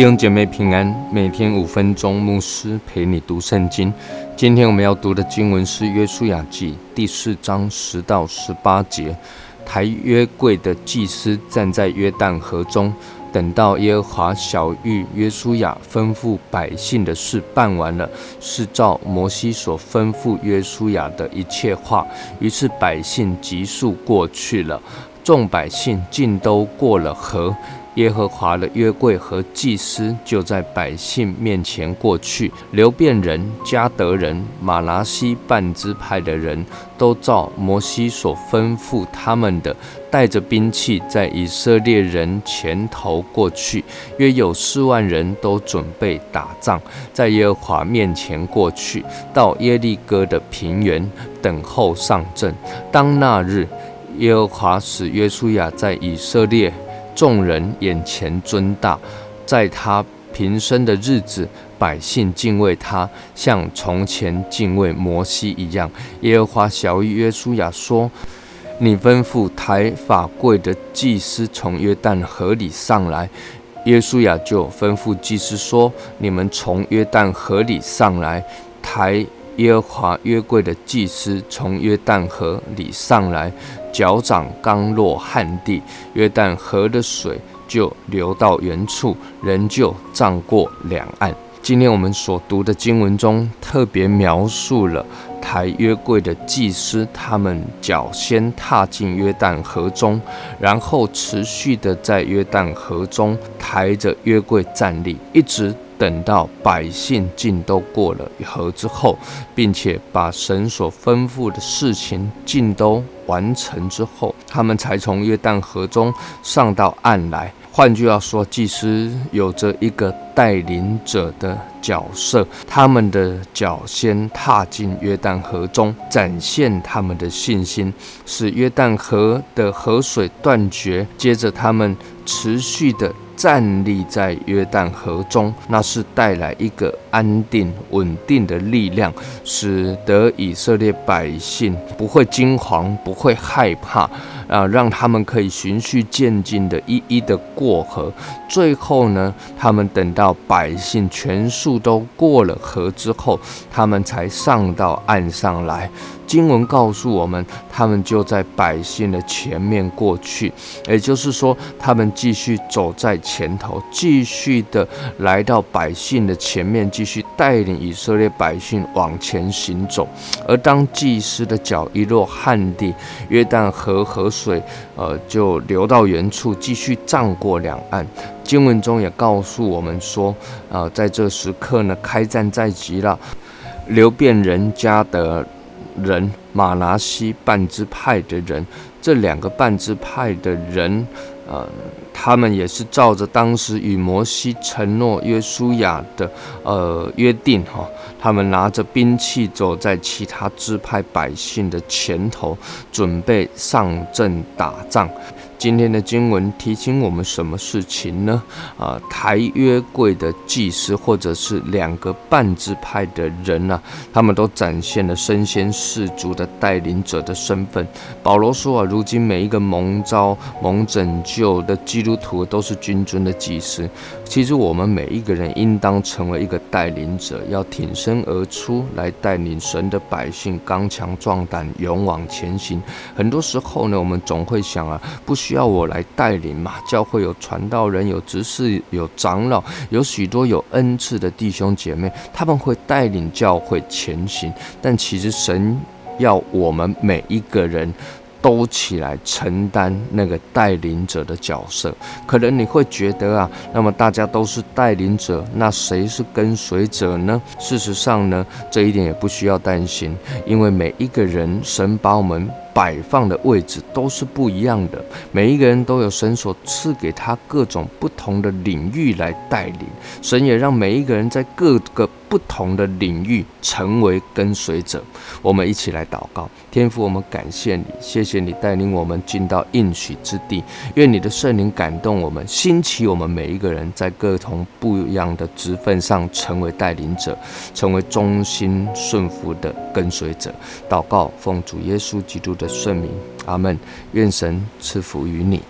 弟兄姐妹平安，每天五分钟，牧师陪你读圣经。今天我们要读的经文是《约书亚记》第四章十到十八节。抬约柜的祭司站在约旦河中，等到耶和华小玉约书亚吩咐百姓的事办完了，是照摩西所吩咐约书亚的一切话。于是百姓急速过去了，众百姓尽都过了河。耶和华的约柜和祭司就在百姓面前过去。流变人、加德人、马拿西半支派的人都照摩西所吩咐他们的，带着兵器在以色列人前头过去。约有四万人都准备打仗，在耶和华面前过去，到耶利哥的平原等候上阵。当那日，耶和华使约书亚在以色列。众人眼前尊大，在他平生的日子，百姓敬畏他，像从前敬畏摩西一样。耶和华小谕约书亚说：“你吩咐抬法柜的祭司从约旦河里上来。”约书亚就吩咐祭司说：“你们从约旦河里上来，抬。”耶和华约柜的祭司从约旦河里上来，脚掌刚落旱地，约旦河的水就流到原处，人就涨过两岸。今天我们所读的经文中，特别描述了抬约柜的祭司，他们脚先踏进约旦河中，然后持续的在约旦河中抬着约柜站立，一直。等到百姓尽都过了河之后，并且把神所吩咐的事情尽都完成之后，他们才从约旦河中上到岸来。换句话说，祭司有着一个带领者的角色，他们的脚先踏进约旦河中，展现他们的信心，使约旦河的河水断绝。接着，他们持续的。站立在约旦河中，那是带来一个安定、稳定的力量，使得以色列百姓不会惊慌，不会害怕，啊，让他们可以循序渐进的一一的过河。最后呢，他们等到百姓全数都过了河之后，他们才上到岸上来。经文告诉我们，他们就在百姓的前面过去，也就是说，他们继续走在前头，继续的来到百姓的前面，继续带领以色列百姓往前行走。而当祭司的脚一落旱地，约旦河河水水，呃，就流到原处，继续涨过两岸。经文中也告诉我们说，呃，在这时刻呢，开战在即了，流遍人家的。人马拿西半支派的人，这两个半支派的人，呃，他们也是照着当时与摩西承诺约书亚的呃约定哈，他们拿着兵器走在其他支派百姓的前头，准备上阵打仗。今天的经文提醒我们什么事情呢？啊，抬约柜的祭司，或者是两个半支派的人呢，他们都展现了身先士卒的带领者的身份。保罗说啊，如今每一个蒙召、蒙拯救的基督徒都是君尊的祭司。其实我们每一个人应当成为一个带领者，要挺身而出来带领神的百姓，刚强壮胆，勇往前行。很多时候呢，我们总会想啊，不需。需要我来带领嘛？教会有传道人，有执事，有长老，有许多有恩赐的弟兄姐妹，他们会带领教会前行。但其实神要我们每一个人。都起来承担那个带领者的角色，可能你会觉得啊，那么大家都是带领者，那谁是跟随者呢？事实上呢，这一点也不需要担心，因为每一个人，神把我们摆放的位置都是不一样的，每一个人都有神所赐给他各种不同的领域来带领，神也让每一个人在各个。不同的领域成为跟随者，我们一起来祷告。天父，我们感谢你，谢谢你带领我们进到应许之地。愿你的圣灵感动我们，兴起我们每一个人，在各同不一样的职分上成为带领者，成为忠心顺服的跟随者。祷告，奉主耶稣基督的顺民，阿门。愿神赐福于你。